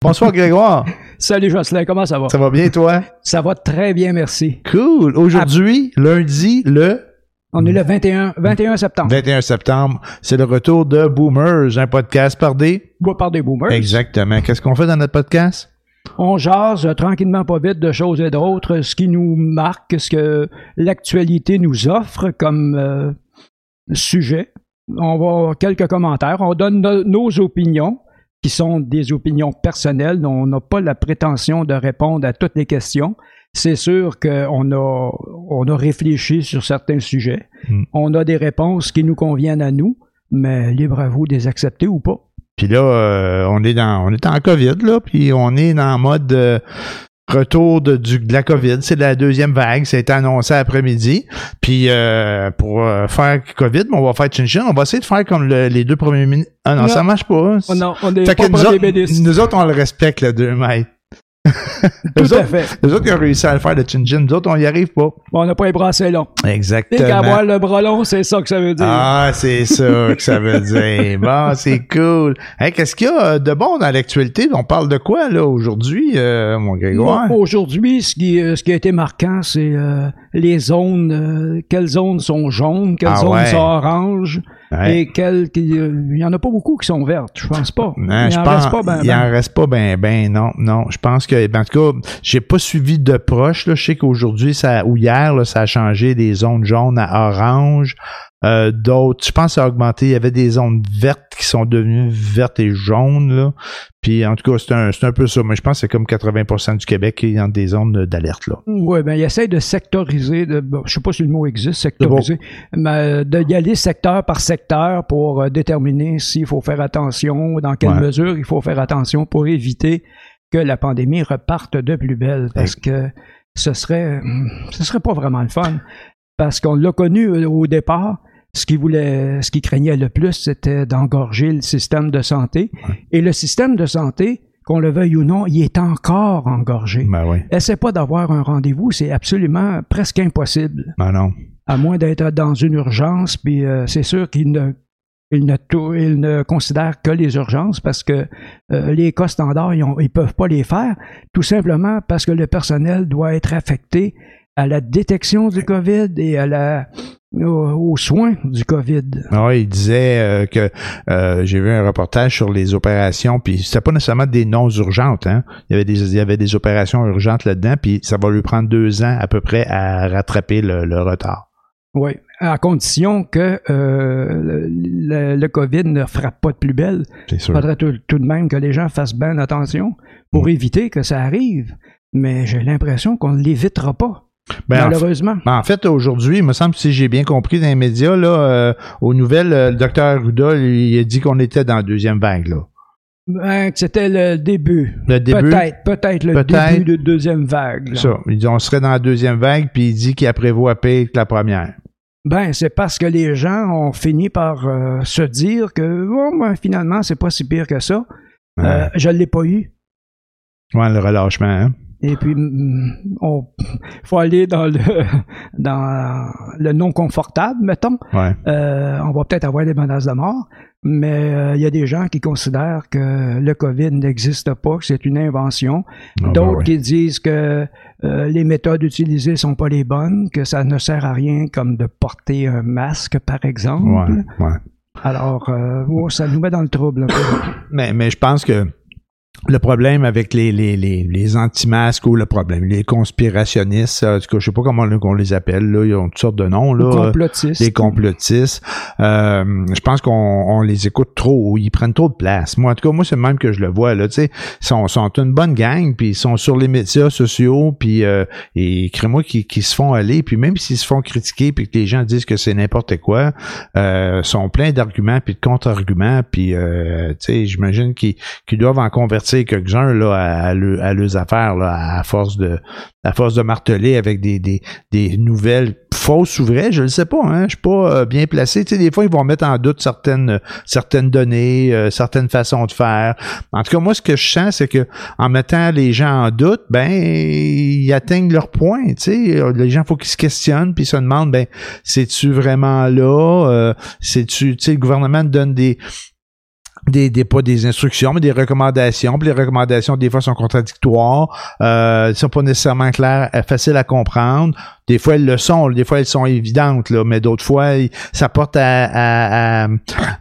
Bonsoir Grégoire. Salut Jocelyn, comment ça va? Ça va bien toi? Ça va très bien, merci. Cool. Aujourd'hui, lundi, le On est le 21, 21 septembre. 21 septembre, c'est le retour de Boomers, un podcast par des... Par des boomers. Exactement. Qu'est-ce qu'on fait dans notre podcast? On jase euh, tranquillement, pas vite, de choses et d'autres, ce qui nous marque, ce que l'actualité nous offre comme euh, sujet. On va quelques commentaires. On donne no- nos opinions, qui sont des opinions personnelles. On n'a pas la prétention de répondre à toutes les questions. C'est sûr qu'on a, on a réfléchi sur certains sujets. Mm. On a des réponses qui nous conviennent à nous, mais libre à vous de les accepter ou pas. Puis là, euh, on est dans on est en COVID, là, puis on est dans mode euh, retour de, du, de la COVID. C'est la deuxième vague. Ça a été annoncé après-midi. Puis euh, pour euh, faire COVID, on va faire chin-chin. On va essayer de faire comme le- les deux premiers minutes. Ah non, Non. ça marche pas. Oh non, on n'est Fait pas nous, autres, nous autres, on le respecte, le 2 mètres. Tout à autres, fait. nous autres, qui ont réussi à le faire, le chin-chin. Nous autres, on y arrive pas. On n'a pas les bras assez longs. Et qu'à Exactement. avoir le bras long, c'est ça que ça veut dire. Ah, c'est ça que ça veut dire. Bon, c'est cool. Hey, qu'est-ce qu'il y a de bon dans l'actualité? On parle de quoi, là, aujourd'hui, euh, mon Grégoire? Aujourd'hui, ce qui, euh, ce qui a été marquant, c'est euh, les zones. euh, quelles zones sont jaunes, quelles Ah zones ouais. sont oranges, Ouais. et quelles. Il y en a pas beaucoup qui sont vertes, je pense pas. Non, il je en pense, reste pas ben, il ben. en reste pas ben ben non non je pense que ben, en tout cas j'ai pas suivi de proche là. Je sais qu'aujourd'hui ça ou hier là, ça a changé des zones jaunes à orange. Euh, d'autres je pense que ça a augmenté. Il y avait des zones vertes qui sont devenues vertes et jaunes là. Puis en tout cas c'est un peu ça. Mais je pense que c'est comme 80% du Québec qui est dans des zones d'alerte là. Oui, ben, il essaie de sectoriser, de, bon, je sais pas si le mot existe, sectoriser, mais euh, de y aller secteur par secteur pour euh, déterminer s'il faut faire attention, dans quelle Ouais. mesure il faut faire attention pour éviter que la pandémie reparte de plus belle, parce que ce serait, ce serait pas vraiment le fun, parce qu'on l'a connu euh, au départ. Ce qui voulait, ce qui craignait le plus, c'était d'engorger le système de santé. Et le système de santé, qu'on le veuille ou non, il est encore engorgé. ben oui Essaie pas d'avoir un rendez-vous, c'est absolument presque impossible. ben non À moins d'être dans une urgence, puis euh, c'est sûr qu'il ne, il ne, tou- il ne considère que les urgences parce que euh, les cas standards, ils ne peuvent pas les faire, tout simplement parce que le personnel doit être affecté à la détection du COVID et à la, aux, soins du COVID. Ah il disait euh, que euh, j'ai vu un reportage sur les opérations, puis c'était pas nécessairement des non urgentes. Hein. Il y avait des il y avait des opérations urgentes là-dedans, puis ça va lui prendre deux ans à peu près à rattraper le, le retard. Oui, à condition que euh, le, le COVID ne frappe pas de plus belle. Il faudrait tout, tout de même que les gens fassent bien attention pour Mm. éviter que ça arrive. Mais j'ai l'impression qu'on ne l'évitera pas, Ben, en, malheureusement. ben, en fait, aujourd'hui, il me semble, si j'ai bien compris dans les médias, là, euh, aux nouvelles, euh, le docteur Ruda, il a dit qu'on était dans la deuxième vague. Là. Ben, que C'était le début. Le début, Peut-être, peut-être le début de deuxième vague. là. ça. Il dit on serait dans la deuxième vague, puis il dit qu'il a prévoit pire que la première. Ben, c'est parce que les gens ont fini par euh, se dire que bon, ben, finalement, c'est pas si pire que ça. Ouais, Euh, je l'ai pas eu. Ouais, le relâchement. Hein? Et puis, mm, on faut aller dans le dans le non confortable, mettons. Ouais. Euh, on va peut-être avoir des menaces de mort, mais euh, il y a des gens qui considèrent que le COVID n'existe pas, que c'est une invention. Ah, ben D'autres qui disent que euh, les méthodes utilisées sont pas les bonnes, que ça ne sert à rien comme de porter un masque, par exemple. Ouais, ouais. Alors, euh, oh, ça nous met dans le trouble un peu. Mais, mais je pense que le problème avec les, les, les, les anti-masques ou le problème, les conspirationnistes, en tout cas, je sais pas comment on les appelle, là, ils ont toutes sortes de noms, là. Complotistes. Les complotistes. Euh, je pense qu'on on les écoute trop, ils prennent trop de place. Moi, en tout cas, moi, c'est le même que je le vois, là, tu sais. Ils sont, sont une bonne gang, puis ils sont sur les médias sociaux, puis euh, et crée-moi qui, qui se font aller, puis même s'ils se font critiquer, puis que les gens disent que c'est n'importe quoi, euh, sont pleins d'arguments, puis de contre-arguments, puis, euh, tu sais, j'imagine qu'ils qu'ils doivent en convertir quelques-uns, là, à, à, le- à leurs affaires, là, à force de à force de marteler avec des, des, des nouvelles fausses ou vraies, je ne sais pas, hein, je suis pas euh, bien placé. Tu sais, des fois, ils vont mettre en doute certaines, certaines données, euh, certaines façons de faire. En tout cas, moi, ce que je sens, c'est que en mettant les gens en doute, ben, ils atteignent leur point. Tu sais, les gens, faut qu'ils se questionnent, puis ils se demandent, ben, c'est-tu vraiment là? Euh, c'est-tu, tu sais, le gouvernement donne des des, des pas des instructions, mais des recommandations. Puis les recommandations, des fois, sont contradictoires. Euh, sont pas nécessairement claires, euh, faciles à comprendre. Des fois, elles le sont. Des fois, elles sont évidentes, là, mais d'autres fois, ça porte à, à,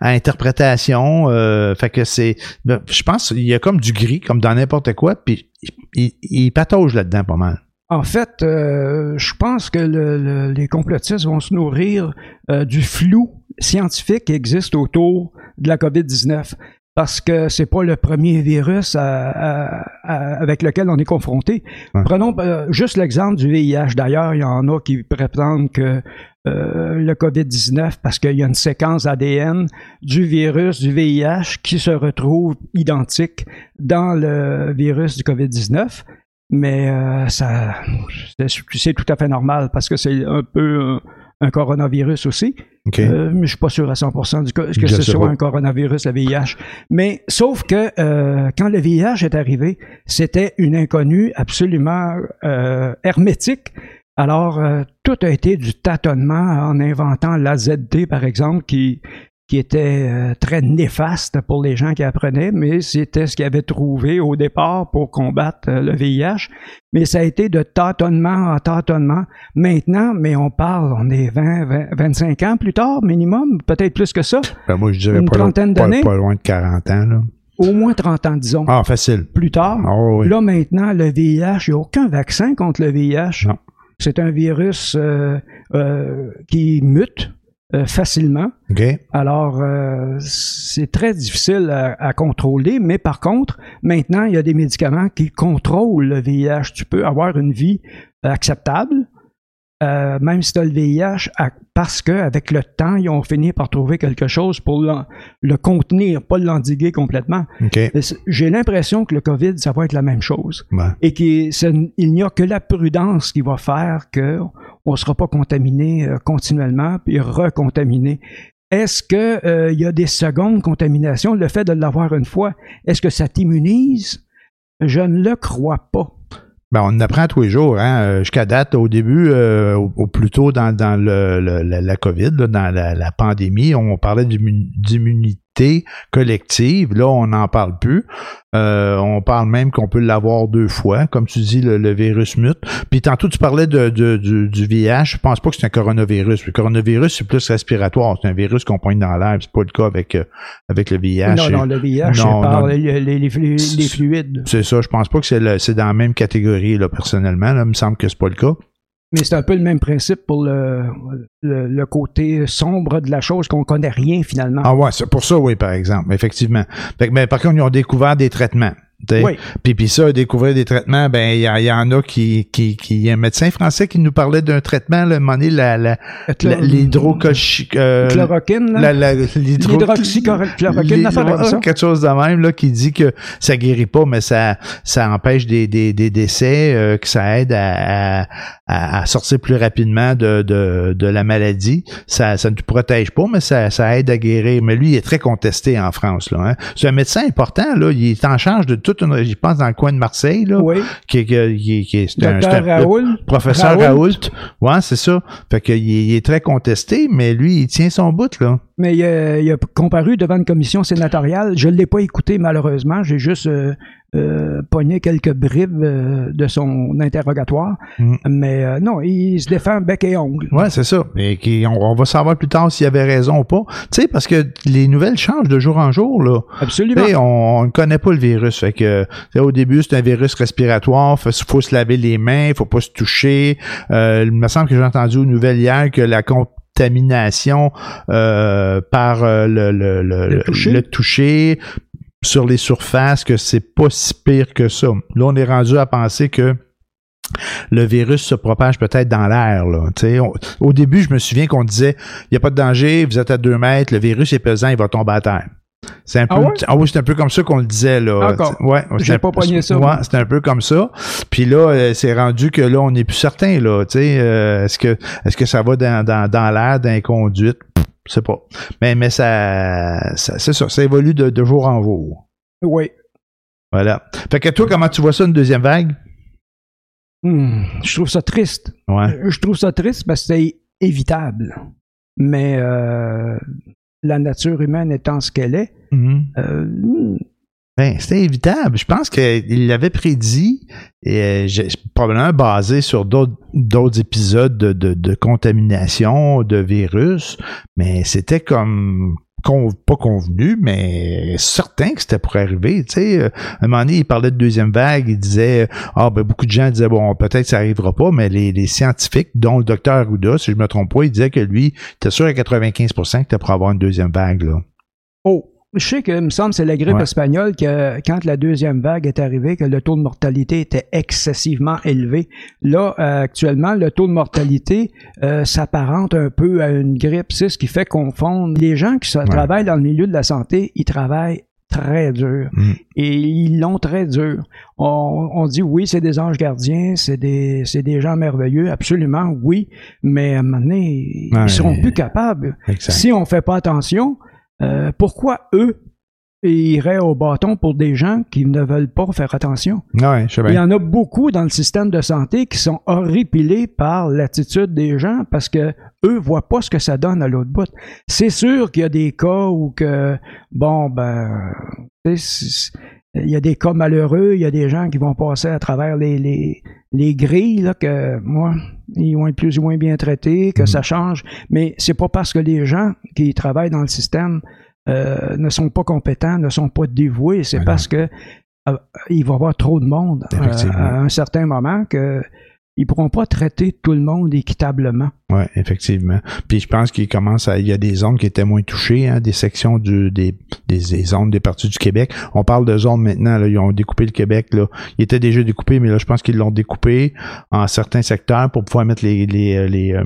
interprétation. Euh, fait que c'est... Ben, je pense il y a comme du gris, comme dans n'importe quoi, puis il, il, patauge là-dedans pas mal. En fait, euh, je pense que le, les complotistes vont se nourrir euh, du flou scientifique qui existe autour de la COVID-19 parce que c'est pas le premier virus avec lequel on est confronté. Prenons euh, juste l'exemple du VIH. D'ailleurs, il y en a qui prétendent que euh, le COVID-19, parce qu'il y a une séquence ADN du virus du VIH qui se retrouve identique dans le virus du COVID-19. Mais euh, ça, c'est tout à fait normal parce que c'est un peu un coronavirus aussi. Euh, mais je suis pas sûr à 100% du que, que ce soit un coronavirus, le VIH. Mais sauf que euh, quand le VIH est arrivé, c'était une inconnue absolument euh, hermétique. Alors, tout a été du tâtonnement en inventant l'AZD, par exemple, qui qui était euh, très néfaste pour les gens qui apprenaient, mais c'était ce qu'ils avaient trouvé au départ pour combattre euh, le VIH. Mais ça a été de tâtonnement en tâtonnement. Maintenant, mais on parle, on est 20, 25 ans plus tard, minimum, peut-être plus que ça. Ben moi, je dirais Une pas, trentaine d'années. Pas, loin de 40 ans, là. Au moins 30 ans, disons. Ah, facile. Plus tard. Ah, oui. Là, maintenant, le VIH, il n'y a aucun vaccin contre le VIH. Non. C'est un virus euh, qui mute euh, facilement. Alors, euh, c'est très difficile à, contrôler, mais par contre, maintenant, il y a des médicaments qui contrôlent le VIH. Tu peux avoir une vie acceptable, euh, même si tu as le VIH, parce qu'avec le temps, ils ont fini par trouver quelque chose pour le, contenir, pas l'endiguer complètement. J'ai l'impression que le COVID, ça va être la même chose. Et qu'il n'y a que la prudence qui va faire qu'on ne sera pas contaminé euh, continuellement, puis recontaminé. Est-ce qu'il euh, y a des secondes contaminations? Le fait de l'avoir une fois, est-ce que ça t'immunise? Je ne le crois pas. Ben, on apprend tous les jours, hein, euh, jusqu'à date, au début, euh, au, plus tôt dans, la, COVID, dans la, pandémie, on parlait d'immunité collective. Là, on n'en parle plus. Euh, on parle même qu'on peut l'avoir deux fois, comme tu dis, le, virus mute. Puis tantôt, tu parlais de, du, du, VIH. Je pense pas que c'est un coronavirus. Le coronavirus, c'est plus respiratoire. C'est un virus qu'on pointe dans l'air. C'est pas le cas avec, euh, avec le VIH. Non, non, le VIH, non, les, les, les, fluides. C'est ça. Je pense pas que c'est dans la même catégorie, là, personnellement. Là, il me semble que c'est pas le cas. Mais c'est un peu le même principe pour le, le, côté sombre de la chose qu'on connaît rien finalement. Ah ouais, c'est pour ça, oui, par exemple, effectivement. mais par contre, ils ont découvert des traitements. Oui. Puis, puis ça, découvrir des traitements, ben il y, en a qui, qui, qui, y a un médecin français qui nous parlait d'un traitement, le monnaie, la, la, l'hydroxychloroquine, euh, l'hydroxychloroquine, quelque chose de même là qui dit que ça guérit pas, mais ça, ça empêche des, des, des décès, euh, que ça aide à, à, à, sortir plus rapidement de, de, de la maladie. Ça, ça ne te protège pas, mais ça, ça aide à guérir. Mais lui, il est très contesté en France là. Hein. C'est un médecin important là, il est en charge de toute une, je pense, dans le coin de Marseille, là. Oui. Qui, qui, qui, est un, Raoul. professeur Raoult. Ouais, c'est ça. Fait qu'il il est très contesté, mais lui, il tient son bout, là. Mais il a, il a comparu devant une commission sénatoriale. Je ne l'ai pas écouté, malheureusement. J'ai juste euh, euh, quelques bribes euh, de son interrogatoire. Mm. Mais euh, non, il se défend bec et ongle. Ouais, c'est ça. Et qui, on, va savoir plus tard s'il avait raison ou pas. Tu sais, parce que les nouvelles changent de jour en jour, là. Absolument. on, ne connaît pas le virus. Fait que au début, c'est un virus respiratoire. Il faut, se laver les mains, il faut pas se toucher. il me semble que j'ai entendu aux nouvelles hier que la contamination euh, par le, le, le, le, toucher sur les surfaces que c'est pas si pire que ça. Là, on est rendu à penser que le virus se propage peut-être dans l'air. au début, je me souviens qu'on disait il n'y a pas de danger, vous êtes à deux mètres, le virus est pesant, il va tomber à terre. C'est un, peu, ah ah oui, c'est un peu comme ça qu'on le disait. là. Ouais, J'ai pas pogné ça. Ouais, c'est un peu comme ça. Puis là, euh, c'est rendu que là, on n'est plus certain. là. Euh, est-ce que est-ce que ça va dans, dans, dans l'air, dans les conduites? C'est pas. Mais, mais ça, c'est ça, ça évolue de, jour en jour. Oui. Voilà. Fait que toi, comment tu vois ça, une deuxième vague? Hmm, je trouve ça triste. Ouais. Je trouve ça triste parce que c'est évitable. Mais euh, la nature humaine étant ce qu'elle est, Mhm. euh, hmm, Ben, c'était évitable. Je pense qu'il l'avait prédit, et euh, probablement basé sur d'autres épisodes de, de, de contamination de virus, mais c'était comme con- pas convenu, mais certain que c'était pour arriver. Tu sais, euh, à un moment donné, il parlait de deuxième vague, il disait ah ben beaucoup de gens disaient bon peut-être ça arrivera pas, mais les, les scientifiques, dont le docteur Arruda, si je me trompe pas, il disait que lui, était sûr à 95% que c'était pour avoir une deuxième vague là. Oh, je sais que, il me semble, c'est la grippe Ouais. espagnole que, quand la deuxième vague est arrivée, que le taux de mortalité était excessivement élevé. Là, euh, actuellement, le taux de mortalité euh, s'apparente un peu à une grippe. C'est ce qui fait confondre. Les gens qui se- travaillent dans le milieu de la santé, ils travaillent très dur. Mm. Et ils l'ont très dur. On, on dit oui, c'est des anges gardiens, c'est des, c'est des gens merveilleux, absolument, oui, mais à un moment donné, Ouais. ils seront plus capables. Exact. Si on fait pas attention, euh, pourquoi eux iraient au bâton pour des gens qui ne veulent pas faire attention? Ouais, je sais Il y en a beaucoup dans le système de santé qui sont horripilés par l'attitude des gens parce que eux voient pas ce que ça donne à l'autre bout. C'est sûr qu'il y a des cas où que bon ben il y a des cas malheureux, il y a des gens qui vont passer à travers les, les, les grilles là, que moi ils vont être plus ou moins bien traités, que Mhm. ça change, mais c'est pas parce que les gens qui travaillent dans le système euh, ne sont pas compétents, ne sont pas dévoués, c'est Ouais, parce que euh, il va y avoir trop de monde euh, à un certain moment que ils pourront pas traiter tout le monde équitablement. Oui, effectivement. Puis je pense qu'il commence à. Il y a des zones qui étaient moins touchées, hein, des sections du, des, des, des zones des parties du Québec. On parle de zones maintenant, là, ils ont découpé le Québec. Là. Il était déjà découpé, mais là, je pense qu'ils l'ont découpé en certains secteurs pour pouvoir mettre les, les, les, euh,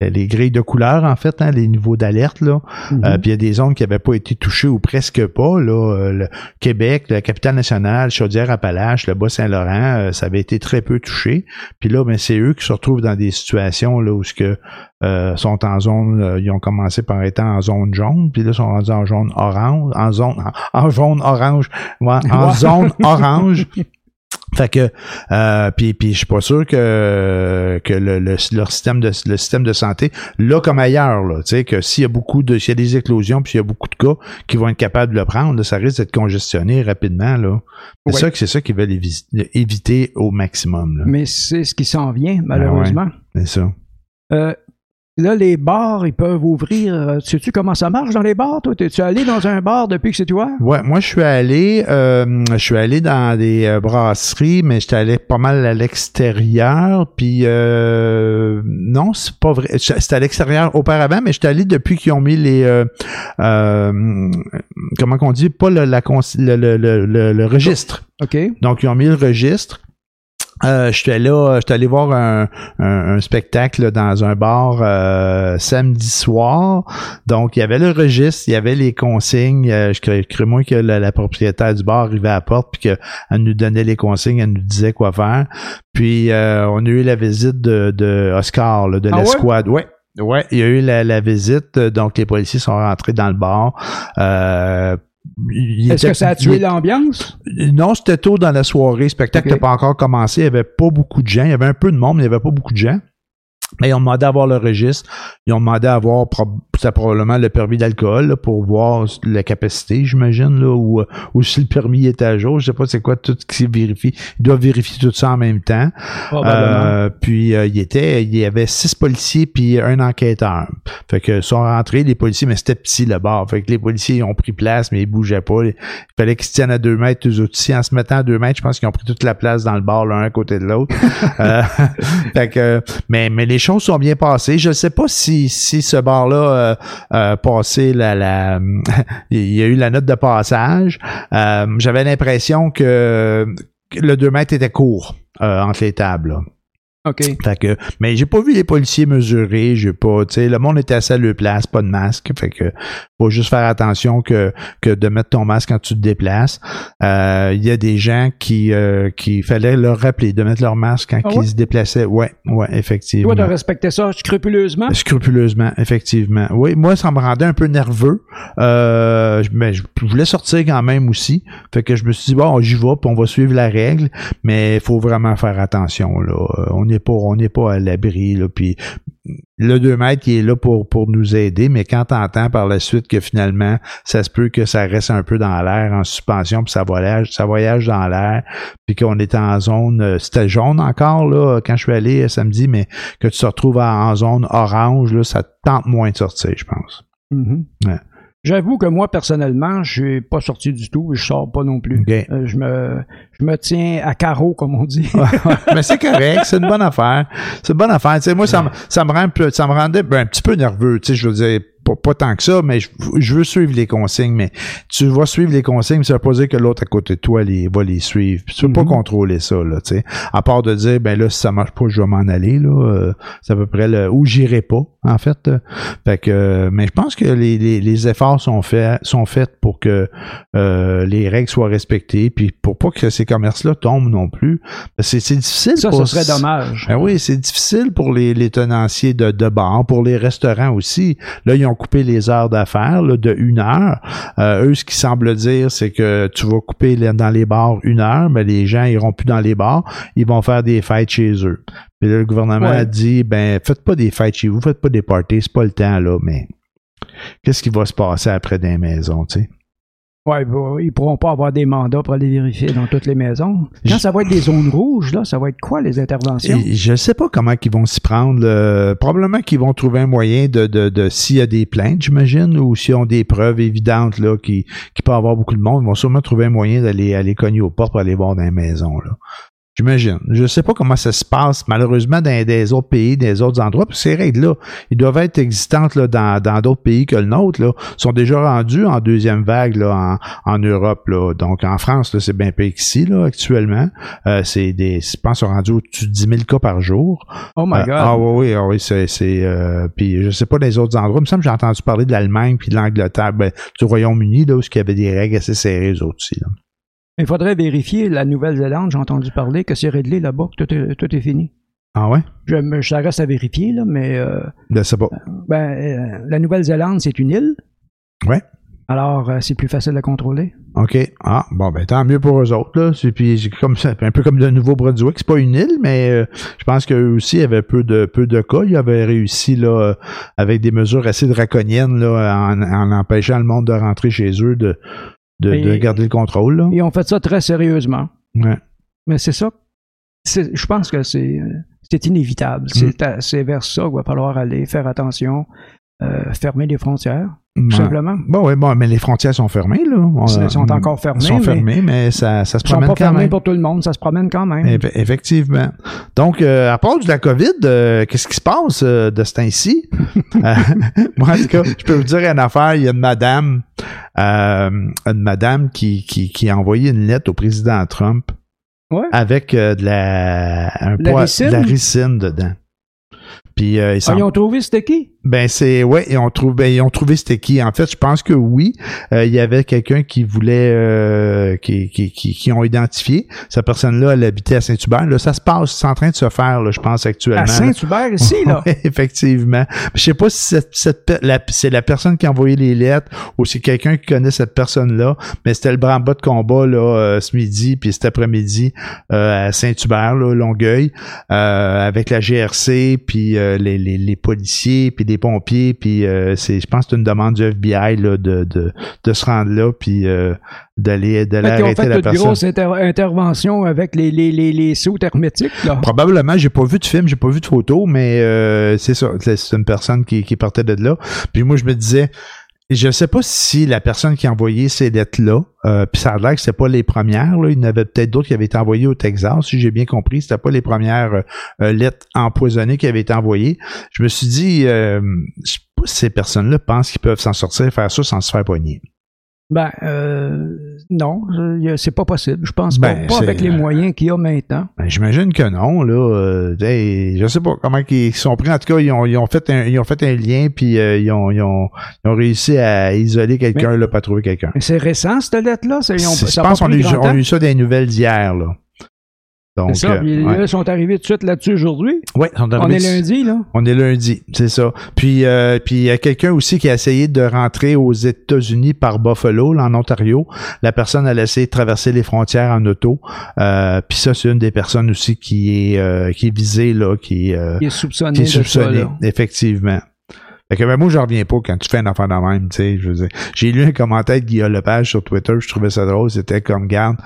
les grilles de couleur, en fait, hein, les niveaux d'alerte. là. Mhm. Euh, puis il y a des zones qui n'avaient pas été touchées ou presque pas. Là, Euh, le Québec, la capitale nationale, Chaudière-Appalaches, le Bas-Saint-Laurent, euh, ça avait été très peu touché. Puis là, ben, c'est eux qui se retrouvent dans des situations là où ce que euh, sont en zone, euh, ils ont commencé par être en zone jaune, puis là, ils sont rendus en jaune orange, en zone, en, en jaune orange, ouais, en zone orange. Fait que euh, puis puis je suis pas sûr que que le, le- leur système de le système de santé là comme ailleurs là, tu sais que s'il y a beaucoup de s'il y a des éclosions puis il y a beaucoup de cas qui vont être capables de le prendre, là, ça risque d'être congestionné rapidement là. C'est Ouais. ça c'est ça qu'ils veulent évi- éviter au maximum là. Mais c'est ce qui s'en vient, malheureusement. C'est ça. Euh, là, les bars, ils peuvent ouvrir. Euh, Sais-tu comment ça marche dans les bars, toi? Es-tu allé dans un bar depuis que c'est toi? Ouais, moi je suis allé, euh, je suis allé dans des euh, brasseries, mais j'étais allé pas mal à l'extérieur. Puis euh, non, c'est pas vrai. C'était à l'extérieur auparavant, mais j'étais allé depuis qu'ils ont mis les, euh, euh, comment qu'on dit, pas le, la, cons- le, le, le, le- le registre. OK. Donc ils ont mis le registre. Euh, j'étais là, j'étais allé voir un, un, un spectacle dans un bar euh, samedi soir. Donc, il y avait le registre, il y avait les consignes. Euh, je crée, crée moi que la, la propriétaire du bar arrivait à la porte puis qu'elle nous donnait les consignes, elle nous disait quoi faire. Puis euh, on a eu la visite de, de Oscar, là, de Ah l'escouade. Ouais? Ouais, il y a eu la, la visite, euh, donc les policiers sont rentrés dans le bar. Euh, Est-ce que ça a tué l'ambiance? non, c'était tôt dans la soirée. Le spectacle n'était pas encore commencé. Il n'y avait pas beaucoup de gens. Il y avait un peu de monde, mais il n'y avait pas beaucoup de gens. Mais ils ont demandé à avoir le registre. Ils ont demandé à avoir probablement le permis d'alcool pour voir la capacité, j'imagine, là, ou, euh, ou si le permis est à jour. Je sais pas c'est quoi tout ce qui vérifie. Ils doivent vérifier tout ça en même temps. Euh, puis euh, il était, il y avait six policiers puis un enquêteur. Fait que sont rentrés les policiers, mais c'était petit le bar. Fait que les policiers ils ont pris place, mais ils bougeaient pas. Il fallait qu'ils se tiennent à deux mètres, eux autres aussi. En se mettant à deux mètres, je pense qu'ils ont pris toute la place dans le bar, l'un à côté de l'autre. Euh, fait que, mais, mais les choses sont bien passées. Je sais pas si, si ce bar-là euh, euh, passé la, la il y a eu la note de passage. Euh, J'avais l'impression que le 2 mètres était court entre les tables. OK. Fait que, mais j'ai pas vu les policiers mesurer, j'ai pas, tu sais, le monde était assis à leur place, pas de masque. Fait que, faut juste faire attention que, que de mettre ton masque quand tu te déplaces. Euh, Il y a des gens qui, euh, qui fallait leur rappeler de mettre leur masque quand Ah ils ouais? se déplaçaient. Ouais, ouais, effectivement. Toi, t'as respecté ça scrupuleusement? Scrupuleusement, effectivement. Oui, moi, ça me rendait un peu nerveux. Euh, mais je voulais sortir quand même aussi. Fait que je me suis dit, bon, j'y vais, puis on va suivre la règle. Mais il faut vraiment faire attention. Là. Euh, On n'est pas, on n'est pas à l'abri. Là, puis le 2 mètres qui est là pour, pour nous aider, mais quand t'entends par la suite que finalement, ça se peut que ça reste un peu dans l'air en suspension, puis ça voyage, ça voyage dans l'air, puis qu'on est en zone, euh, c'était jaune encore, là, quand je suis allé euh, samedi, mais que tu te retrouves en zone orange, là, ça tente moins de sortir, je pense. Mhm. Ouais. J'avoue que moi, personnellement, je suis pas sorti du tout et je sors pas non plus. Euh, je, me, je me tiens à carreau, comme on dit. mais c'est correct, c'est une bonne affaire. C'est une bonne affaire. Tu sais, moi, ça, me- ça me rend ça me rendait ben, un petit peu nerveux. Tu sais, je veux dire, pas, pas tant que ça, mais je, je veux suivre les consignes. Mais tu vas suivre les consignes, ça veut pas dire que l'autre à côté de toi les, va les suivre. Puis tu peux pas Mhm. contrôler ça, là, tu sais. À part de dire, ben là, si ça marche pas, je vais m'en aller, là. Euh, c'est à peu près le, où j'irai pas, en fait. Fait que, euh, mais je pense que les, les, les efforts sont faits, sont faits pour que euh, les règles soient respectées, puis pour pas que ces commerces-là tombent non plus. C'est, difficile. Ça, pour- ce serait dommage. ben oui, c'est difficile pour les, les tenanciers de, de bars, pour les restaurants aussi. Là, ils ont coupé les heures d'affaires de une heure. Euh, eux, ce qu'ils semblent dire, c'est que tu vas couper dans les bars une heure, mais les gens iront plus dans les bars, ils vont faire des fêtes chez eux. Puis là, le gouvernement Ouais. a dit, ben, faites pas des fêtes chez vous, faites pas des parties, c'est pas le temps, là, mais qu'est-ce qui va se passer après les maisons, tu sais? Ouais, ils pourront pas avoir des mandats pour aller vérifier dans toutes les maisons. Quand Je- ça va être des zones rouges, là, ça va être quoi les interventions? Et je ne sais pas comment ils vont s'y prendre. Probablement qu'ils vont trouver un moyen de, de, de s'il y a des plaintes, j'imagine, ou s'ils ont des preuves évidentes là, qui, qui peut avoir beaucoup de monde, ils vont sûrement trouver un moyen d'aller aller cogner aux portes pour aller voir dans les maisons. Là. J'imagine. Je sais pas comment ça se passe, malheureusement, dans des autres pays, des autres endroits, puis ces règles-là, ils doivent être existantes là, dans dans d'autres pays que le nôtre, là, sont déjà rendus en deuxième vague là, en, en Europe. Là. Donc en France, là, c'est bien pire qu'ici, là, actuellement. Euh, c'est des, je pense, sont rendus au-dessus de 10 000 cas par jour. Oh my Euh, God. ah oui, oui, ah oui, c'est, c'est euh, puis je sais pas dans les autres endroits. Il me semble que j'ai entendu parler de l'Allemagne puis de l'Angleterre, ben, du Royaume-Uni, là, où il y avait des règles assez serrées, eux autres aussi. Là. Il faudrait vérifier la Nouvelle-Zélande, j'ai entendu parler que c'est réglé là-bas, que tout est, tout est fini. Ah ouais? Je, ça reste à vérifier, là, mais euh, sais pas. ben, euh, la Nouvelle-Zélande, c'est une île. Ouais. Alors, euh, c'est plus facile à contrôler. OK. Ah, bon, ben tant mieux pour eux autres. Là. C'est, puis, comme ça, un peu comme le Nouveau-Brunswick. C'est pas une île, mais euh, je pense qu'eux aussi avaient peu de peu de cas. Ils avaient réussi là, euh, avec des mesures assez draconiennes là, en, en empêchant le monde de rentrer chez eux de, de, garder le contrôle. Là. Ils ont fait ça très sérieusement. Ouais. Mais c'est ça. c'est- Je pense que c'est euh, c'est inévitable. Mm. C'est à- C'est vers ça qu'il va falloir aller, faire attention, euh, fermer les frontières, tout Ouais. simplement. Bon, oui, bon, mais les frontières sont fermées, là. On- Elles sont encore fermées, Elles sont fermées, mais ça, ça se Ils sont promène pas quand fermés même. pour tout le monde, ça se promène quand même. Eff- Effectivement. Donc, euh, à part de la COVID, euh, qu'est-ce qui se passe euh, de ce temps-ci? Moi, en tout cas, je peux vous dire une affaire. Il y a une madame, une madame qui, qui, qui a envoyé une lettre au président Trump Ouais. avec de la, un La poids- ricine? de la ricine? dedans. Puis, Ah, s'en- ils ont trouvé c'était qui? Ben c'est ouais, ils ont trouvé ben, ils ont trouvé c'était qui. En fait, je pense que oui, Euh, il y avait quelqu'un qui voulait euh, qui, qui, qui, qui ont identifié. Cette personne-là, elle habitait à Saint-Hubert. Là, ça se passe, c'est en train de se faire, là, je pense actuellement. À là. Saint-Hubert, ici, là? Ouais, effectivement. Je sais pas si cette, cette la- c'est la personne qui a envoyé les lettres ou c'est quelqu'un qui connaît cette personne-là, mais c'était le branle-bas de combat là euh, ce midi puis cet après-midi euh, à Saint-Hubert, là, Longueuil, euh, avec la GRC puis euh, les, les, les policiers puis des pompiers puis euh, c'est je pense que c'est une demande du FBI là de, de, de se rendre là puis euh, d'aller d'aller Fait qu'ils ont arrêter fait la de personne. grosses inter- interventions avec les, les, les, les sauts hermétiques, là. Probablement, j'ai pas vu de film, j'ai pas vu de photo, mais euh, c'est ça, c'est c'est une personne qui, qui partait de là. Puis moi, je me disais, je sais pas si la personne qui a envoyé ces lettres-là, euh, puis ça a l'air que c'était pas les premières, là, il y en avait peut-être d'autres qui avaient été envoyées au Texas, si j'ai bien compris, c'était pas les premières euh, euh, lettres empoisonnées qui avaient été envoyées. Je me suis dit, euh, je sais pas si ces personnes-là pensent qu'ils peuvent s'en sortir, faire ça sans se faire poigner. Ben, euh, non, c'est pas possible. Je pense Ben, pas, pas avec les moyens qu'il y a maintenant. Ben, J'imagine que non, là. Euh, hey, je sais pas comment ils sont pris. En tout cas, ils ont, ils ont fait un, ils ont fait un lien, puis euh, ils, ont, ils, ont, ils ont réussi à isoler quelqu'un, là, pas trouver quelqu'un. Mais c'est récent, cette lettre-là. C'est- ils ont- C'est- ça Je pense qu'on a, eu ça des nouvelles d'hier, là. Donc, ça. euh, ouais. ils sont arrivés tout de suite là-dessus aujourd'hui. Sont On est lundi, là. On est lundi, c'est ça. Puis, euh, puis il y a quelqu'un aussi qui a essayé de rentrer aux États-Unis par Buffalo, là, en Ontario. La personne a essayé de traverser les frontières en auto. Euh, puis ça, c'est une des personnes aussi qui est euh, qui est visée là, qui, euh, Il est soupçonné qui est ça, soupçonnée, effectivement. Fait que ben, moi, je reviens pas quand tu fais une affaire de même, tu sais, je veux dire. J'ai lu un commentaire de Guillaume Lepage sur Twitter, je trouvais ça drôle, c'était comme, garde,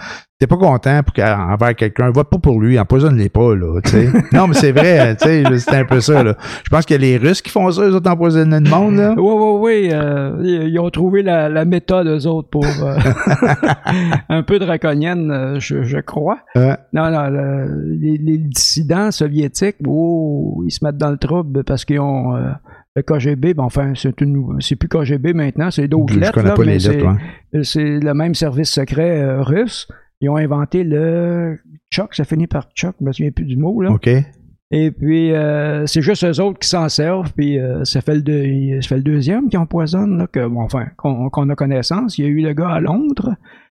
t'es pas content pour envers quelqu'un, vote pas pour lui, empoisonne-les pas, là, tu sais. non, mais c'est vrai, tu sais, c'était un peu ça, là. Je pense que les Russes qui font ça, eux autres empoisonnent le monde, là. Oui, oui, oui. euh, ils ont trouvé la, la méthode, eux autres, pour euh, un peu draconienne, euh, je, je crois. Ouais. Non, non, le- les, les dissidents soviétiques, oh, ils se mettent dans le trouble parce qu'ils ont euh, le KGB. Ben, enfin, c'est une, c'est plus KGB maintenant, c'est d'autres je lettres, connais là, mais les c'est, le même service secret euh, russe. Ils ont inventé le Chuck, ça finit par Chuck, je me souviens plus du mot, là. OK. Et puis, euh, c'est juste eux autres qui s'en servent, puis euh, ça, fait le deux- ça fait le deuxième qui empoisonne, là, que, bon, enfin, qu'on a connaissance. Il y a eu le gars à Londres.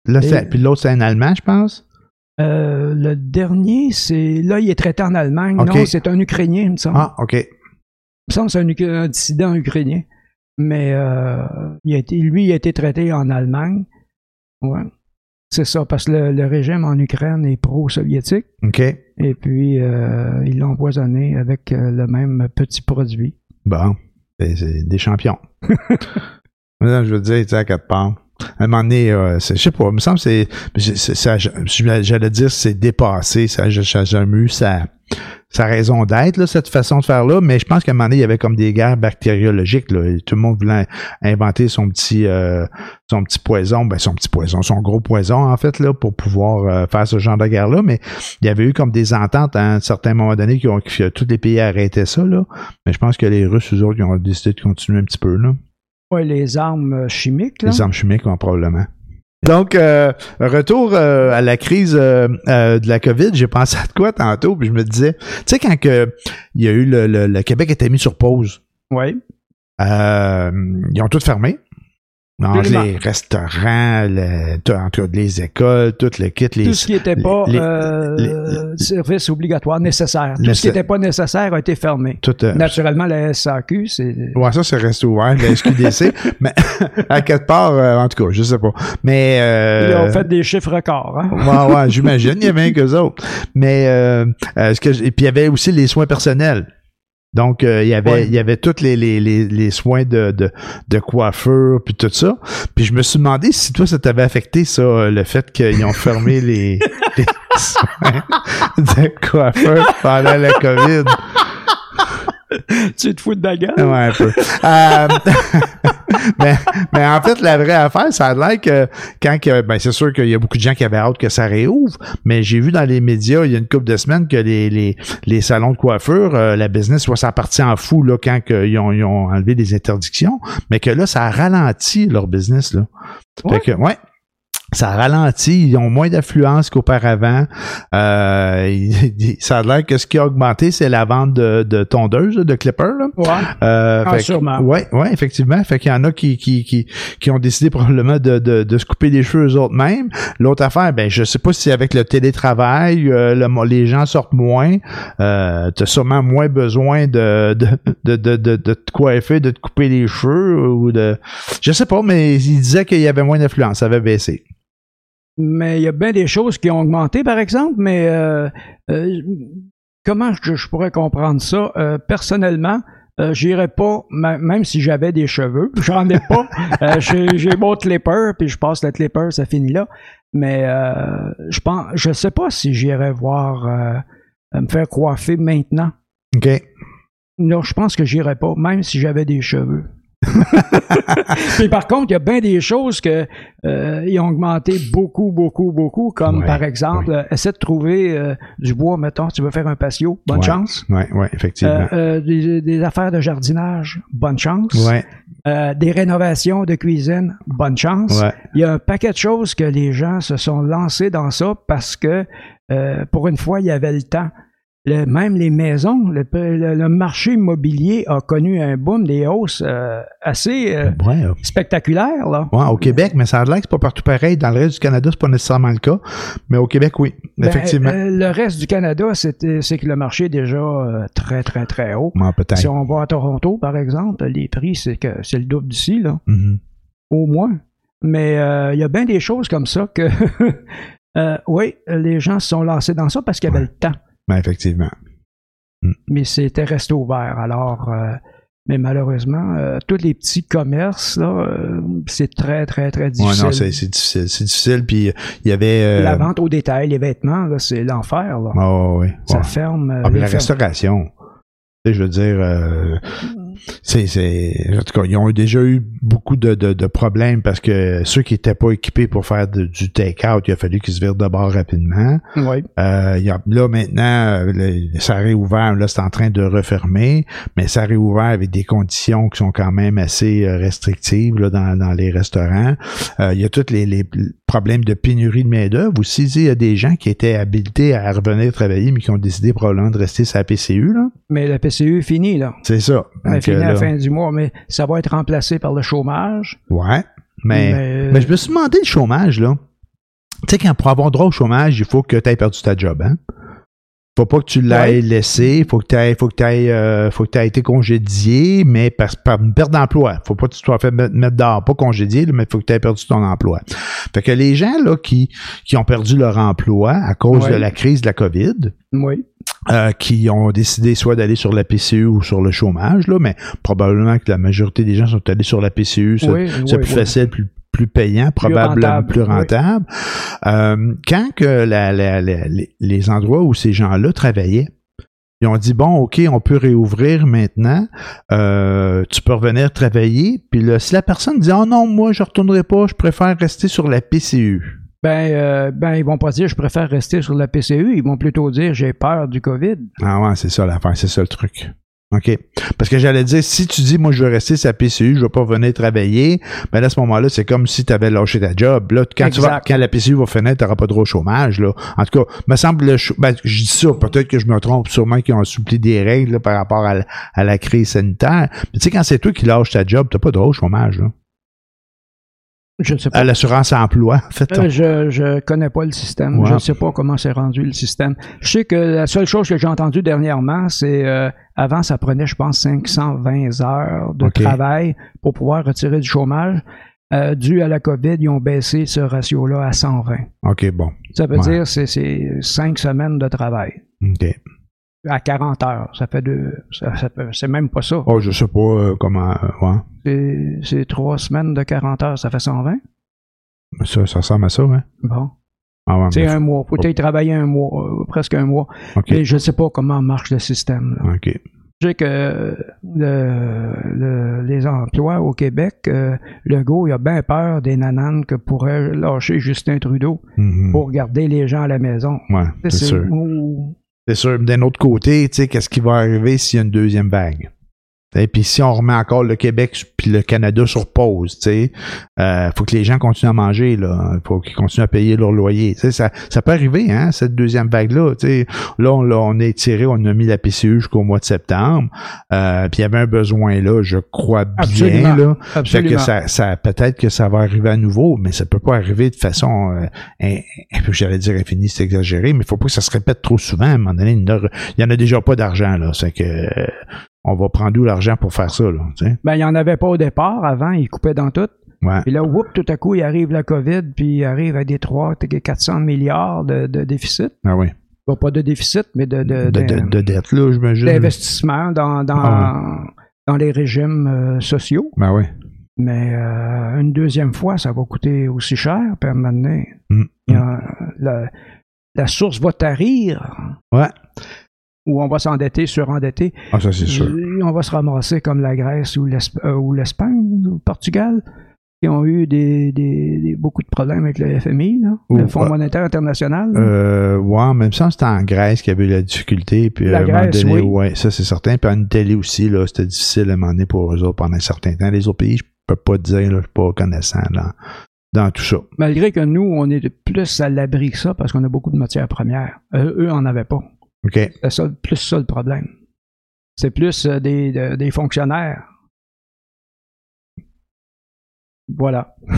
Là, Et- puis l'autre, c'est un Allemand, je pense? Euh, le dernier, c'est. Là, il est traité en Allemagne. Non, c'est un Ukrainien, il me semble. Ah, OK. Me semble que c'est un, dissident ukrainien. Mais euh, il a été, lui, il a été traité en Allemagne. Ouais. C'est ça, parce que le, le régime en Ukraine est pro-soviétique. OK. Et puis, euh, ils l'ont empoisonné avec euh, le même petit produit. Bon. C'est des champions. Je veux dire, tu sais, à quatre parts. Un moment donné, euh, je sais pas, il me semble que c'est, j'allais dire, c'est dépassé, ça, ça a jamais eu sa, sa raison d'être, cette façon de faire-là, mais je pense qu'à un moment donné, il y avait comme des guerres bactériologiques, là, tout le monde voulait inventer son petit, euh, son petit poison, ben, son petit poison, son gros poison, en fait, là, pour pouvoir euh, faire ce genre de guerre-là, mais il y avait eu comme des ententes à un certain moment donné qui ont, que tous les pays arrêtaient ça, là, mais je pense que les Russes, eux autres, ils ont décidé de continuer un petit peu, là. Ouais, les armes euh, chimiques, là? Les armes chimiques, probablement. Donc, euh, retour euh, à la crise euh, euh, de la COVID, j'ai pensé à de quoi tantôt, puis je me disais, tu sais, quand que, il y a eu le, le, le Québec était mis sur pause, Oui. euh, ils ont tout fermé. Absolument. les restaurants, le, en tout cas, les écoles, tout le kit, les... Tout ce qui n'était pas les- euh, les- service obligatoire nécessaire. Tout ce qui n'était pas nécessaire a été fermé. tout, euh, Naturellement, la SAQ, c'est. Ouais, ça, c'est resté ouvert, la SQDC. mais à quelque part, euh, en tout cas, je sais pas. Mais... Euh, Ils ont fait des chiffres records. Hein? Ouais, ouais, j'imagine, il y avait qu'eux autres. Mais euh, euh, ce que et puis il y avait aussi les soins personnels. Donc euh, il y avait Ouais. il y avait tous les, les, les, les soins de, de, de coiffure puis tout ça. Puis je me suis demandé si toi ça t'avait affecté ça euh, le fait qu'ils ont fermé les, les soins de coiffeur pendant la Covid. tu te fous de la gueule? Ouais, un peu. Euh, mais, mais en fait, la vraie affaire, ça a l'air que quand que, ben c'est sûr qu'il y a beaucoup de gens qui avaient hâte que ça réouvre, mais j'ai vu dans les médias il y a une couple de semaines que les, les, les salons de coiffure, euh, la business soit ça parti en fou là quand que ils ont, ils ont enlevé des interdictions, mais que là, ça a ralenti leur business là. Ouais? Fait que, ouais. Ça a ralenti, ils ont moins d'affluence qu'auparavant. Euh, il- ça a l'air que ce qui a augmenté, c'est la vente de, de tondeuses, de clippers. Là. Ouais. Euh, Ah, fait sûrement. Ouais, ouais, effectivement. Fait qu'il y en a qui, qui, qui, qui ont décidé probablement de, de, de se couper les cheveux eux autres mêmes. L'autre affaire, ben, je sais pas si avec le télétravail, euh, le- les gens sortent moins. Euh, t'as sûrement moins besoin de, de, de, de, de, de te coiffer, de te couper les cheveux ou de. Je sais pas, mais il disait qu'il y avait moins d'influence, ça avait baissé. Mais il y a bien des choses qui ont augmenté, par exemple, mais euh, euh, comment je, je pourrais comprendre ça? Euh, personnellement, euh, j'irais pas, même si j'avais des cheveux, j'en ai pas. Euh, j'ai, j'ai mon clipper, puis je passe le clipper, ça finit là. Mais euh, je pense, je sais pas si j'irais voir euh, me faire coiffer maintenant. OK. Non, je pense que j'irais pas, même si j'avais des cheveux. Puis par contre, il y a bien des choses que euh, ils ont augmenté beaucoup, beaucoup, beaucoup, comme Ouais, par exemple, euh, essaie de trouver euh, du bois, mettons, tu veux faire un patio, bonne Ouais. chance. Ouais, ouais, effectivement. Euh, des, des affaires de jardinage, bonne chance. ouais, des rénovations de cuisine, bonne chance. ouais. Il y a un paquet de choses que les gens se sont lancés dans ça parce que euh, pour une fois, il y avait le temps. Le- même les maisons, le, le- le marché immobilier a connu un boom, des hausses euh, assez euh, Ouais, spectaculaires. Là. ouais, au Québec, mais ça a l'air que c'est pas partout pareil. Dans le reste du Canada, c'est pas nécessairement le cas. Mais au Québec, oui, Ben, effectivement. euh, le reste du Canada, c'est que le marché est déjà très, très, très haut. Ouais. Si on va à Toronto, par exemple, les prix, c'est que c'est le double d'ici, là, Mhm. au moins. Mais il y a bien des choses comme ça que, oui, les gens se sont lancés dans ça parce qu'il y avait le temps. Ben, effectivement. Mais c'était resté ouvert. Alors, euh, mais malheureusement, euh, tous les petits commerces, là, euh, c'est très, très, très Ouais, difficile. non, c'est c'est difficile. C'est difficile. Puis, il y avait. La vente au détail, les vêtements, là, c'est l'enfer. Là. ah, ouais, ouais, Ça ouais. ferme. Ah, mais la restauration. Je veux dire, euh, c'est, c'est, en tout cas, ils ont déjà eu beaucoup de, de, de problèmes parce que ceux qui étaient pas équipés pour faire de- du take-out, il a fallu qu'ils se virent de bord rapidement. Oui. Euh, il y a, là, maintenant, le- ça a réouvert, là, c'est en train de refermer, mais ça a réouvert avec des conditions qui sont quand même assez euh, restrictives là, dans, dans les restaurants. Euh, il y a tous les, les problèmes de pénurie de main-d'œuvre. Aussi, il y a des gens qui étaient habilités à revenir travailler, mais qui ont décidé probablement de rester sur la PCU, là. Mais la PCU est finie, là. C'est ça. Elle est Donc, finie euh, à la là, fin du mois, mais ça va être remplacé par le chômage. Ouais. Mais, Mais- mais je me suis demandé le chômage, là. Tu sais, quand pour avoir droit au chômage, il faut que tu aies perdu ta job, hein? Faut pas que tu l'aies Ouais. laissé, faut que tu faut que t'aies, euh, faut que aies été congédié, mais par, par une perte d'emploi. Faut pas que tu sois fait mettre dehors, pas congédié, mais faut que tu aies perdu ton emploi. Fait que les gens là qui, qui ont perdu leur emploi à cause Ouais. de la crise de la COVID, Oui. euh, qui ont décidé soit d'aller sur la PCU ou sur le chômage, là, mais probablement que la majorité des gens sont allés sur la PCU. C'est Oui, c'est oui, plus oui. facile, plus, plus payant, probablement rentable, plus rentable. Euh, quand que la- la- la- les, les endroits où ces gens-là travaillaient, ils ont dit bon, ok, on peut réouvrir maintenant. Euh, tu peux revenir travailler. Puis là, si la personne dit oh non, moi je retournerai pas, je préfère rester sur la PCU. Ben, euh, ben, ils vont pas dire je préfère rester sur la PCU, ils vont plutôt dire j'ai peur du COVID. Ah ouais, c'est ça l'affaire, c'est ça le truc. OK? Parce que j'allais dire, si tu dis, moi, je veux rester sur la PCU, je vais pas venir travailler, ben là, à ce moment-là, c'est comme si tu avais lâché ta job. Là, quand, tu vas, quand la PCU va finir, tu n'auras pas droit au chômage. Là. En tout cas, me semble, le ben, je dis ça, peut-être que je me trompe, sûrement qu'ils ont assoupli des règles là, par rapport à, la- à la crise sanitaire. Mais tu sais, quand c'est toi qui lâches ta job, tu pas droit au chômage. Là. Je ne sais pas. À l'assurance emploi, en fait. Euh, Je je connais pas le système. Ouais. Je ne sais pas comment c'est rendu le système. Je sais que la seule chose que j'ai entendue dernièrement, c'est euh, avant ça prenait, je pense, 520 heures de travail pour pouvoir retirer du chômage. Euh, dû à la COVID, ils ont baissé ce ratio-là à 120. OK, bon. Ça veut Ouais. dire c'est c'est cinq semaines de travail OK. À 40 heures. Ça fait deux. Ça, c'est même pas ça. Oh, je sais pas euh, comment. euh, ouais. C'est- trois semaines de 40 heures, ça fait 120. Mais Ça, ça ressemble à ça, hein? Bon. Ah ouais, C'est un mois. Faut peut-être travailler un mois, euh, presque un mois. OK. Mais je ne sais pas comment marche le système. là. OK. Je sais que le- le- les emplois au Québec, euh, Legault, il a bien peur des nananes que pourrait lâcher Justin Trudeau Mhm. pour garder les gens à la maison. Ouais, c'est sûr. C'est sûr. D'un autre côté, tu sais, qu'est-ce qui va arriver s'il y a une deuxième vague? Et puis si on remet encore le Québec puis le Canada sur pause, tu sais, euh, faut que les gens continuent à manger là, faut qu'ils continuent à payer leur loyer. Tu sais, ça, ça peut arriver, hein, cette deuxième vague là. Tu sais, là, on, là, on est tiré, on a mis la PCU jusqu'au mois de septembre, euh, puis il y avait un besoin là, je crois bien Absolument. là. Fait Absolument. que ça, ça peut-être que ça va arriver à nouveau, mais ça peut pas arriver de façon, euh, j'allais dire infinie, c'est exagéré, mais il faut pas que ça se répète trop souvent. À un moment donné, il y en a- il y en a déjà pas d'argent là, c'est que euh, on va prendre où l'argent pour faire ça là. Ben, il n'y en avait pas au départ. Avant, il coupait dans tout. Ouais. Puis là, whoop, tout à coup, il arrive la COVID, puis il arrive à des 3, 400 milliards de, de déficit. Ah oui. Bon, pas de déficit, mais de, de, De, de, de dette là, j'imagine. d'investissement dans, dans, Ah dans les régimes euh, sociaux. Ben oui. Mais euh, une deuxième fois, ça va coûter aussi cher. Puis à un moment donné, Mm. a- la source va tarir. Ouais. Ou on va s'endetter, surendetter. Ah ça c'est sûr. Et on va se ramasser comme la Grèce ou l'Esp- euh, ou l'Espagne ou le Portugal, qui ont eu des, des- des- beaucoup de problèmes avec le FMI, là, Ou- le Fonds ouais. monétaire international. Euh, ouais, même ça, c'était en Grèce qu'il y avait eu la difficulté. Puis La Grèce, donné, oui. ouais, ça c'est certain. Puis en Italie aussi, là, c'était difficile à un moment donné pour eux autres pendant un certain temps. Les autres pays, je peux pas dire, là, je suis pas connaissant dans, dans tout ça. Malgré que nous, on est plus à l'abri que ça parce qu'on a beaucoup de matières premières. Euh, eux en avaient pas. C'est ça, plus ça le problème. C'est plus euh, des, de- des fonctionnaires. Voilà.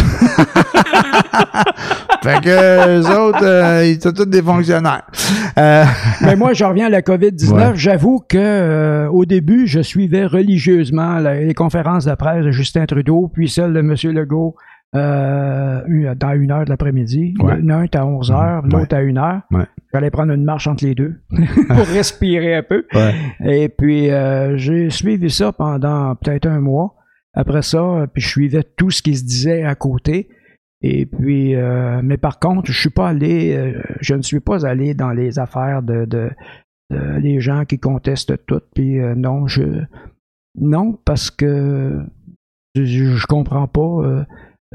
fait que eux autres, euh, ils sont tous des fonctionnaires. Euh, Mais moi, je reviens à la COVID-19. Ouais. J'avoue que euh, au début, je suivais religieusement les conférences de presse de Justin Trudeau, puis celle de M. Legault euh, dans une heure de l'après-midi. Ouais. L'un est à 11 heures, l'autre à une heure. Ouais. J'allais prendre une marche entre les deux pour respirer un peu. Et puis, euh, j'ai suivi ça pendant peut-être un mois. Après ça, euh, puis je suivais tout ce qui se disait à côté. Et puis, euh, mais par contre, je suis pas allé, je ne suis pas allé dans les affaires de, de, de les gens qui contestent tout. Puis non, je non parce que je, je comprends pas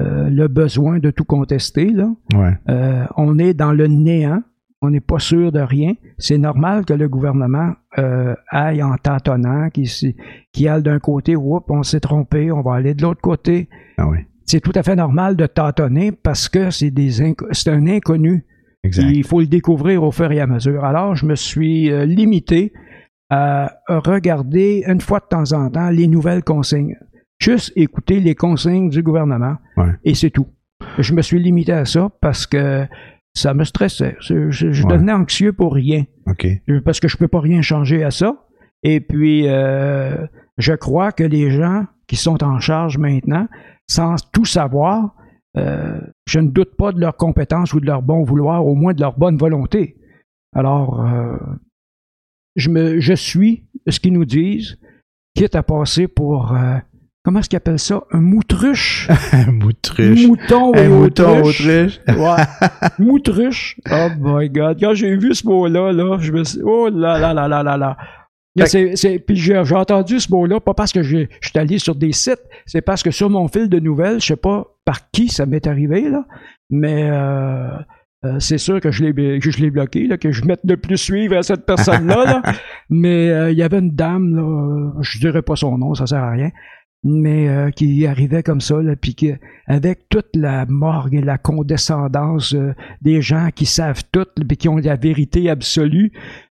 euh, le besoin de tout contester là. Ouais. Euh, on est dans le néant, on n'est pas sûr de rien. C'est normal que le gouvernement euh, aille en tâtonnant, qui, s- qui aille d'un côté, oups, on s'est trompé, on va aller de l'autre côté. Ah oui. C'est tout à fait normal de tâtonner parce que c'est un inconnu. Exact. Il faut le découvrir au fur et à mesure. Alors, je me suis limité à regarder une fois de temps en temps les nouvelles consignes. Juste écouter les consignes du gouvernement Ouais. et c'est tout. Je me suis limité à ça parce que ça me stressait. Je, je- je Ouais. devenais anxieux pour rien parce que je peux pas rien changer à ça. Et puis, euh, je crois que les gens qui sont en charge maintenant, sans tout savoir, euh, je ne doute pas de leurs compétences ou de leur bon vouloir, au moins de leur bonne volonté. Alors, euh, je, me, je suis ce qu'ils nous disent, quitte à passer pour, comment est-ce qu'ils appellent ça, un moutruche? Un moutruche. Mouton, Un et mouton autruche. Ouais. Moutruche. Oh my God. Quand j'ai vu ce mot-là, là, je me suis. Oh là là là là là là. C'est, puis j'ai, j'ai entendu ce mot-là, pas parce que je suis allé sur des sites, c'est parce que sur mon fil de nouvelles, je sais pas par qui ça m'est arrivé, là, mais euh, euh, c'est sûr que je l'ai, que je l'ai bloqué, là, que je mette de plus suivre à cette personne-là. là. mais euh, il y avait une dame, là, je dirais pas son nom, ça sert à rien, mais euh, qui arrivait comme ça, là, puis qui, avec toute la morgue et la condescendance euh, des gens qui savent tout, puis qui ont la vérité absolue,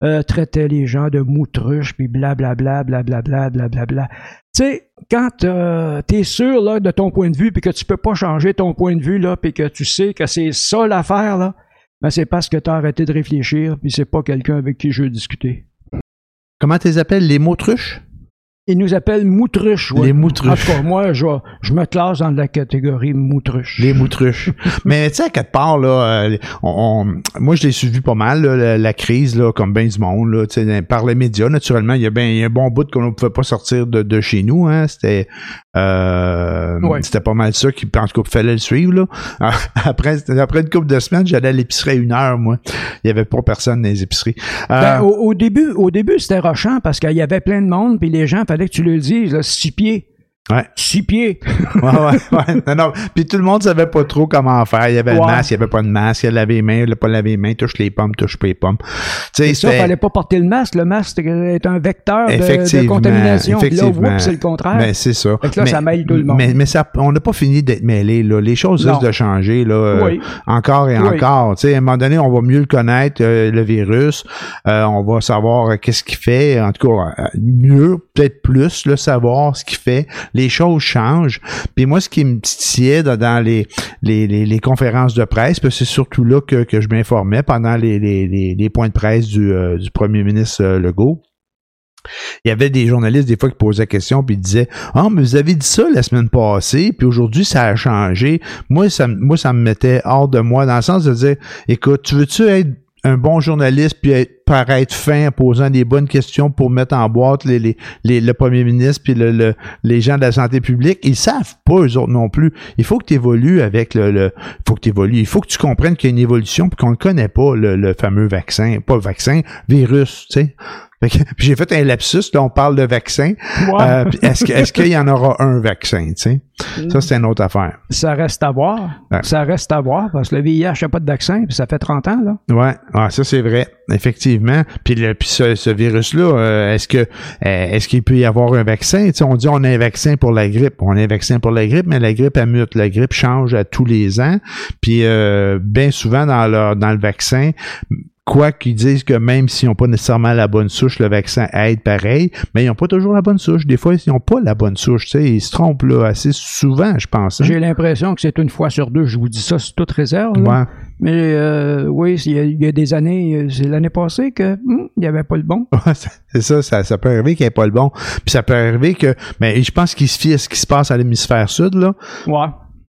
euh, les gens de moutruches, puis blablabla, blablabla, blablabla. Tu sais, quand euh, t'es sûr là, de ton point de vue, puis que tu peux pas changer ton point de vue, là, puis que tu sais que c'est ça l'affaire, là, ben c'est parce que t'as arrêté de réfléchir, puis c'est pas quelqu'un avec qui je veux discuter. Comment tu les appelles? Les moutruches? Ils nous appellent moutruches. ouais. Les moutruches. En tout cas, moi, je, je me classe dans la catégorie moutruche. Les moutruches. Mais tu sais, à quelque part, là, euh, on, on- moi, je l'ai suivi pas mal, là, la, la crise, là, comme bien du monde, là, tu sais, par les médias, naturellement. Il y a bien il y a un bon bout qu'on ne pouvait pas sortir de, de chez nous. Hein, c'était euh, Ouais. c'était pas mal ça qui, en tout cas, fallait le suivre. Là. Après, après une couple de semaines, j'allais à l'épicerie à une heure, moi. Il y avait pas personne dans les épiceries. Euh, Ben, au, au début, au début c'était rochant parce qu'il y avait plein de monde, puis les gens, fallait que tu le dises, là, six pieds. Ouais. Six pieds. ouais, ouais, ouais. Non, non. Puis tout le monde savait pas trop comment faire. Il y avait le masque, il y avait pas de masque, il y avait laver les mains, il avait pas laver les mains, touche les pommes, touche pas les pommes. Tu sais, Et ça, c'était- fallait pas porter le masque. Le masque est un vecteur de, contamination. Puis là, effectivement. whoops, c'est le contraire. Ben, c'est ça. Fait que là, ça mêle tout le monde. Mais, mais ça, on n'a pas fini d'être mêlés, là. Les choses risquent de changer, là. euh, oui. Encore et Oui. encore. Tu sais, à un moment donné, on va mieux le connaître, euh, le virus. Euh, on va savoir euh, qu'est-ce qu'il fait. En tout cas, mieux, peut-être plus, le savoir ce qu'il fait. Les choses changent. Puis moi, ce qui me titillait dans, les, les, conférences de presse, puis c'est surtout là que, que je m'informais pendant les, les, points de presse du, euh, premier ministre euh, Legault. Il y avait des journalistes des fois qui posaient la question puis disaient "Ah, mais vous avez dit ça la semaine passée, puis aujourd'hui ça a changé." Moi ça moi ça me mettait hors de moi dans le sens de dire "Écoute, tu veux-tu être un bon journaliste puis paraître fin en posant des bonnes questions pour mettre en boîte les, les, les- le premier ministre puis le, le- les gens de la santé publique. Ils savent pas, eux autres non plus. Il faut que tu évolues avec le, le faut que tu évolues. Il faut que tu comprennes qu'il y a une évolution puis qu'on ne connaît pas le, le fameux vaccin, pas vaccin, virus, tu sais. J'ai fait un lapsus, là, on parle de vaccin. Euh, est-ce est-ce qu'il y en aura un vaccin, tu sais? Ça, c'est une autre affaire. Ça reste à voir. Ouais. Ça reste à voir parce que le VIH n'a pas de vaccin, puis ça fait 30 ans, là. Ouais, ouais ça c'est vrai. Effectivement. Puis, le, puis ce, ce virus-là, euh, est-ce que euh, est-ce qu'il peut y avoir un vaccin? Tu sais, on dit on a un vaccin pour la grippe. On a un vaccin pour la grippe, mais la grippe elle mute. La grippe change à tous les ans. Puis euh, bien souvent dans le, dans le vaccin, quoi qu'ils disent que même s'ils n'ont pas nécessairement la bonne souche, le vaccin aide pareil, mais ils n'ont pas toujours la bonne souche. Des fois, ils n'ont pas la bonne souche. Tu sais, ils se trompent là, assez souvent, je pense. hein. J'ai l'impression que c'est une fois sur deux. Je vous dis ça, c'est toute réserve. là. Ouais. Mais euh, oui, il y, a, il y a des années, c'est l'année passée que hum, il n'y avait pas le bon. Ouais, c'est ça, ça, ça peut arriver qu'il n'y ait pas le bon. Puis ça peut arriver que, mais je pense qu'il se fie à ce qui se passe à l'hémisphère sud, là, Ouais.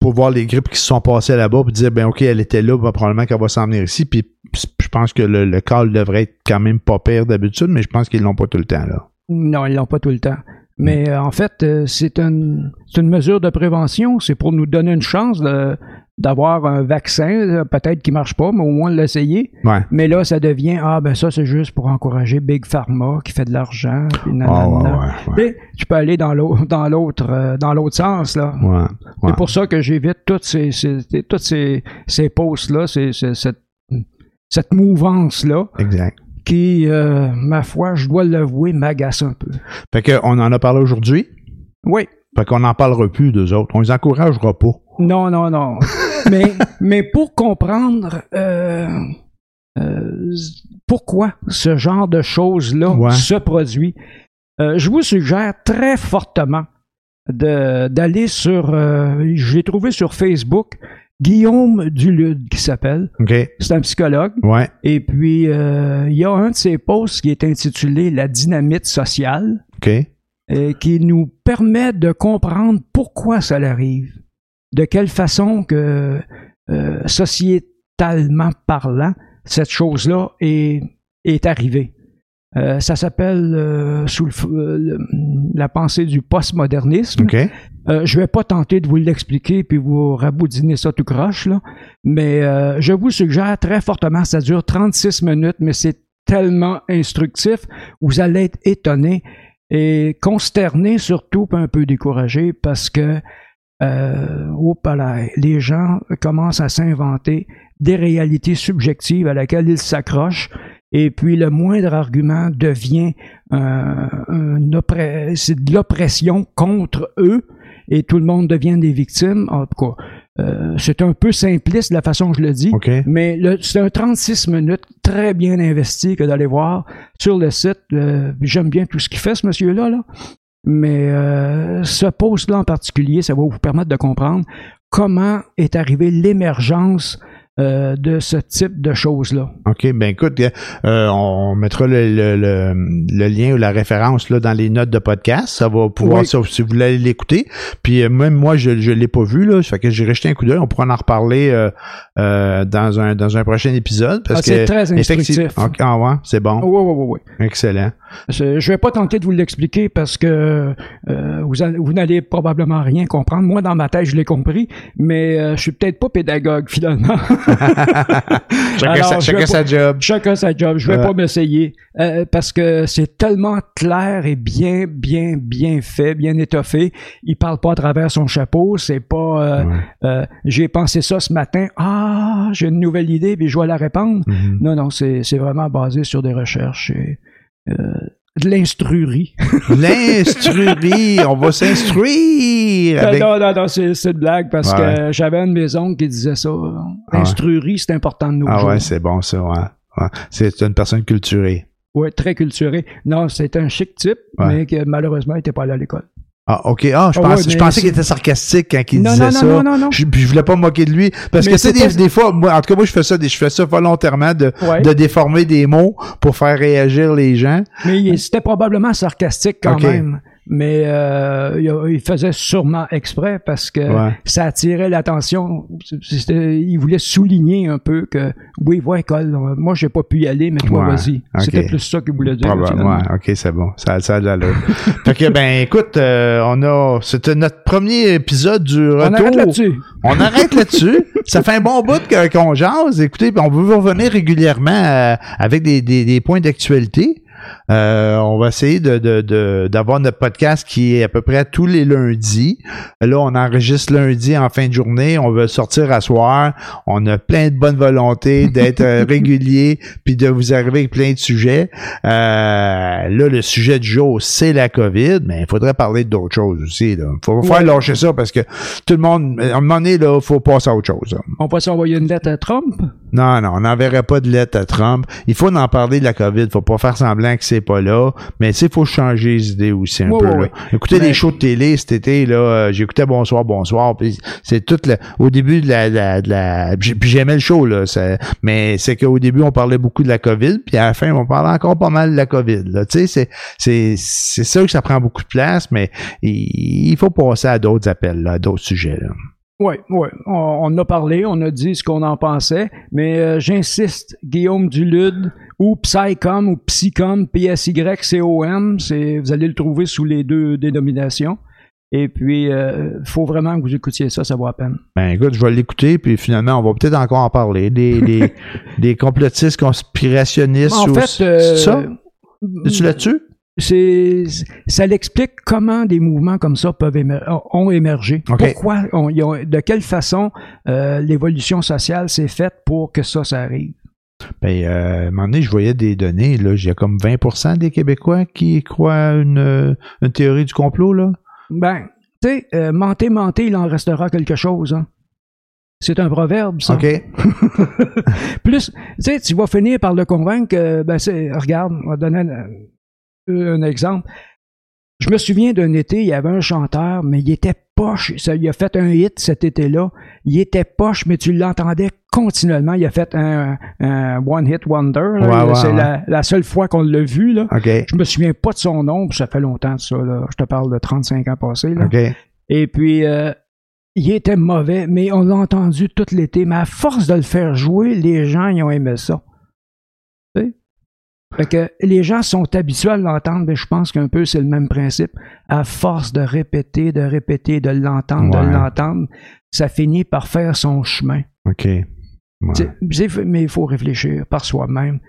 pour voir les grippes qui se sont passées là-bas, puis dire, ben ok, elle était là, ben, probablement qu'elle va s'en venir ici. Puis je pense que le, le devrait être quand même pas pire d'habitude, mais je pense qu'ils l'ont pas tout le temps, là. Non, ils l'ont pas tout le temps. Mais euh, en fait, euh, c'est une, c'est une mesure de prévention. C'est pour nous donner une chance de- d'avoir un vaccin, peut-être qui marche pas, mais au moins l'essayer. Ouais. Mais là, ça devient ah ben ça c'est juste pour encourager Big Pharma qui fait de l'argent. nanana. ouais, ouais, tu peux aller dans l'autre dans l'autre euh, dans l'autre sens là. C'est pour ça que j'évite toutes ces, ces- toutes ces, ces posts là, ces- ces- cette cette mouvance là Exact. qui, euh, ma foi, je dois l'avouer, m'agace un peu. Fait que on en a parlé aujourd'hui? Oui, Fait qu'on n'en parlera plus d'eux autres. On les encouragera pas. non, non, non. mais, mais pour comprendre euh, euh, pourquoi ce genre de choses-là Ouais. se produit, euh, je vous suggère très fortement d'aller sur, euh, j'ai trouvé sur Facebook, Guillaume Dulude qui s'appelle, OK? c'est un psychologue, Ouais. et puis euh, il y a un de ses posts qui est intitulé La dynamite sociale. OK? euh, qui nous permet de comprendre pourquoi ça arrive, de quelle façon que euh, sociétalement parlant, cette chose-là est, est arrivée? Euh, ça s'appelle euh, sous le la pensée du postmodernisme. OK? Euh, je vais pas tenter de vous l'expliquer puis vous raboudiner ça tout croche, là. mais euh, je vous suggère très fortement, ça dure 36 minutes, mais c'est tellement instructif, vous allez être étonné et consterné surtout, un peu découragé parce que euh, les gens commencent à s'inventer des réalités subjectives à laquelle ils s'accrochent et puis le moindre argument devient euh, c'est de l'oppression contre eux et tout le monde devient des victimes. En tout cas, euh, c'est un peu simpliste la façon que je le dis, mais c'est un 36 minutes très bien investi que d'aller voir sur le site. Euh, J'aime bien tout ce qu'il fait, ce monsieur-là. Là. Mais euh, ce post-là en particulier, ça va vous permettre de comprendre comment est arrivée l'émergence euh, de ce type de choses-là. OK, ben écoute, euh, on mettra le, le, le, le lien ou la référence là, dans les notes de podcast. Ça va pouvoir, Oui. si vous voulez l'écouter. Puis euh, même moi, je ne l'ai pas vu, là. Ça fait que j'ai rejeté un coup d'œil. On pourra en reparler euh, euh, dans, un, dans un prochain épisode. Parce Ah, c'est très instructif. OK, ah ouais, c'est bon. Oui, oui, oui, oui. Excellent. Je je vais pas tenter de vous l'expliquer parce que euh, vous, vous n'allez probablement rien comprendre. Moi, dans ma tête, je l'ai compris, mais euh, je suis peut-être pas pédagogue finalement. Chacun, Alors, sa, chacun job. Chacun sa job. Je vais pas m'essayer euh, parce que c'est tellement clair et bien, bien, bien fait, bien étoffé. Il parle pas à travers son chapeau. C'est pas. euh, Ouais. euh, J'ai pensé ça ce matin. Ah, j'ai une nouvelle idée, puis je vais la répandre. Mhm. Non, non, c'est c'est vraiment basé sur des recherches et euh, de l'instruerie. L'instruerie, on va s'instruire. avec- Non, non, non, c'est une blague parce Ouais. que j'avais un de mes oncles qui disait ça. ouais. Instruerie, c'est important de nos Ah jours. ouais, c'est bon ça, ouais. Ouais. C'est une personne culturée. Ouais, très culturé. Non, c'est un chic type, mais que malheureusement, il n'était pas allé à l'école. Ah, OK. Ah, je, Ah pense, ouais, je pensais qu'il était sarcastique quand il Non, disait non, non, ça. non, non, non. Je, je voulais pas me moquer de lui. Parce Mais que, tu sais, c'est des, des fois, moi, en tout cas, moi, je fais ça, des- je fais ça volontairement de, Ouais. de déformer des mots pour faire réagir les gens. Mais c'était probablement sarcastique quand même. Mais euh, il, faisait sûrement exprès parce que Ouais. ça attirait l'attention. Il voulait souligner un peu que oui, va à l'école. Moi, j'ai pas pu y aller, mais toi, Ouais, vas-y. C'était plus ça qu'il voulait dire. Ouais, OK, c'est bon. Ça, ça a de l'allure. fait que, ben, écoute, euh, on a, c'était notre premier épisode du retour. On arrête là-dessus. On arrête là-dessus. Ça fait un bon bout qu'on jase. Écoutez, on veut vous revenir régulièrement euh, avec des, des, des points d'actualité. Euh, on va essayer de, de, de- d'avoir notre podcast qui est à peu près tous les lundis. Là, on enregistre lundi en fin de journée. On veut sortir à soir. On a plein de bonne volonté d'être euh, régulier puis de vous arriver avec plein de sujets. Euh, là, le sujet du jour, c'est la COVID, mais il faudrait parler d'autres choses aussi. Il faut faire Ouais. lâcher ça parce que tout le monde, à un moment donné, là, faut passer à autre chose. là. On peut s'envoyer une lettre à Trump? Non, non, on n'enverrait pas de lettre à Trump. Il faut en parler de la COVID. Faut pas faire semblant que c'est pas là. Mais tu sais, il faut changer les idées aussi un Ouais, peu. ouais, là. ouais. Mais- des shows de télé cet été, là, euh, j'écoutais Bonsoir, Bonsoir. Puis c'est tout le, au début de la, la, de la j'ai- puis j'aimais le show, là. ça- mais c'est qu'au début, on parlait beaucoup de la COVID, puis à la fin, on parlait encore pas mal de la COVID. Là. Tu sais, c'est, c'est, c'est sûr que ça prend beaucoup de place, mais il, il faut passer à d'autres appels, là, à d'autres sujets. Là. Oui, oui. On, a parlé, on a dit ce qu'on en pensait, mais euh, j'insiste, Guillaume Dulude ou Psycom ou Psycom, P-S-Y-C-O-M, c'est, vous allez le trouver sous les deux dénominations. Et puis, il faut vraiment que vous écoutiez ça, ça vaut la peine. Ben écoute, je vais l'écouter, puis finalement, on va peut-être encore en parler. Des, des, des complotistes conspirationnistes. En ou- fait, euh, c'est ça? Es-tu là-dessus? c'est ça l'explique comment des mouvements comme ça peuvent émer- ont émergé. Pourquoi, ont- de quelle façon euh, l'évolution sociale s'est faite pour que ça, ça arrive. Ben, euh, à un moment donné, je voyais des données, là. Il y a comme 20% des Québécois qui croient à une, euh, une théorie du complot, là. Ben, tu sais, euh, mentez, mentez, il en restera quelque chose. hein. C'est un proverbe, ça. OK. Plus, tu sais, tu vas finir par le convaincre que, ben, c'est, regarde, on va donner un, un exemple. Je me souviens d'un été, il y avait un chanteur, mais il était poche. Ça, il a fait un hit cet été-là. Il était poche, mais tu l'entendais continuellement. Il a fait un, un One Hit Wonder. C'est ouais. La, la seule fois qu'on l'a vu. Là. OK. Je me souviens pas de son nom, ça fait longtemps de ça. Là. Je te parle de 35 ans passés. Là. Et puis, euh, il était mauvais, mais on l'a entendu tout l'été. Mais à force de le faire jouer, les gens, ils ont aimé ça. Fait que les gens sont habitués à l'entendre, mais je pense qu'un peu c'est le même principe. À force de répéter, de répéter, de l'entendre, Ouais. de l'entendre, ça finit par faire son chemin. OK. Ouais. Mais il faut réfléchir par soi-même.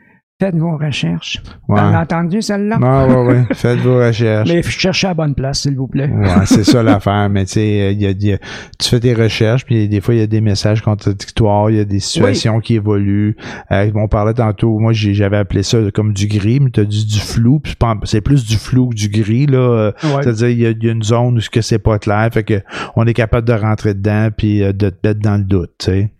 Faites vos recherches. Ouais. T'en as entendu celle-là? Ah, ouais, ouais. Faites vos recherches. Mais cherchez à la bonne place, s'il vous plaît. Ouais, c'est ça l'affaire. Mais tu sais, euh, il y a, y a- tu fais tes recherches, puis des fois, il y a des messages contradictoires, il y a des situations qui évoluent. Euh, on parlait tantôt, moi, j'avais appelé ça comme du gris, mais tu as dit du flou, puis c'est plus du flou que du gris, là. Euh, Ouais. C'est-à-dire, il y, a, il y a une zone où ce que c'est pas clair, fait que on est capable de rentrer dedans, puis de te mettre dans le doute, tu sais.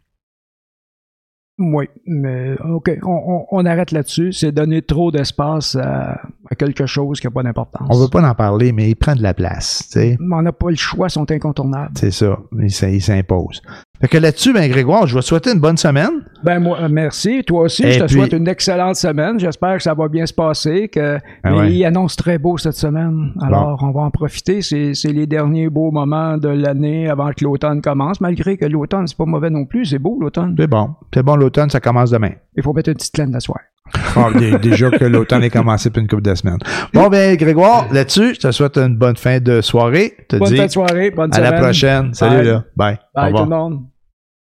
Oui, mais OK, on, on- on arrête là-dessus. C'est donner trop d'espace à, à quelque chose qui n'a pas d'importance. On veut pas en parler, mais il prend de la place, tu sais. Mais on n'a pas le choix, ils sont incontournables. C'est ça. Il, s- il s'impose. Fait que là-dessus, ben, Grégoire, je vais te souhaiter une bonne semaine. Ben moi, euh, merci. Toi aussi, Et je te puis- souhaite une excellente semaine. J'espère que ça va bien se passer. Que Ah ouais. il annonce très beau cette semaine. Alors, on va en profiter. C'est c'est les derniers beaux moments de l'année avant que l'automne commence. Malgré que l'automne, c'est pas mauvais non plus. C'est beau l'automne. C'est bon. C'est bon, l'automne, ça commence demain. Il faut mettre une petite laine d'asseoir. Ah, dé- déjà que l'automne est commencé depuis une couple de semaines. Bon, ben, Grégoire, là-dessus, je te souhaite une bonne fin de soirée. Te Bonne dis fin de soirée. Bonne à semaine. la prochaine. Salut, Bye. là. Bye. Bye tout revoir. le monde.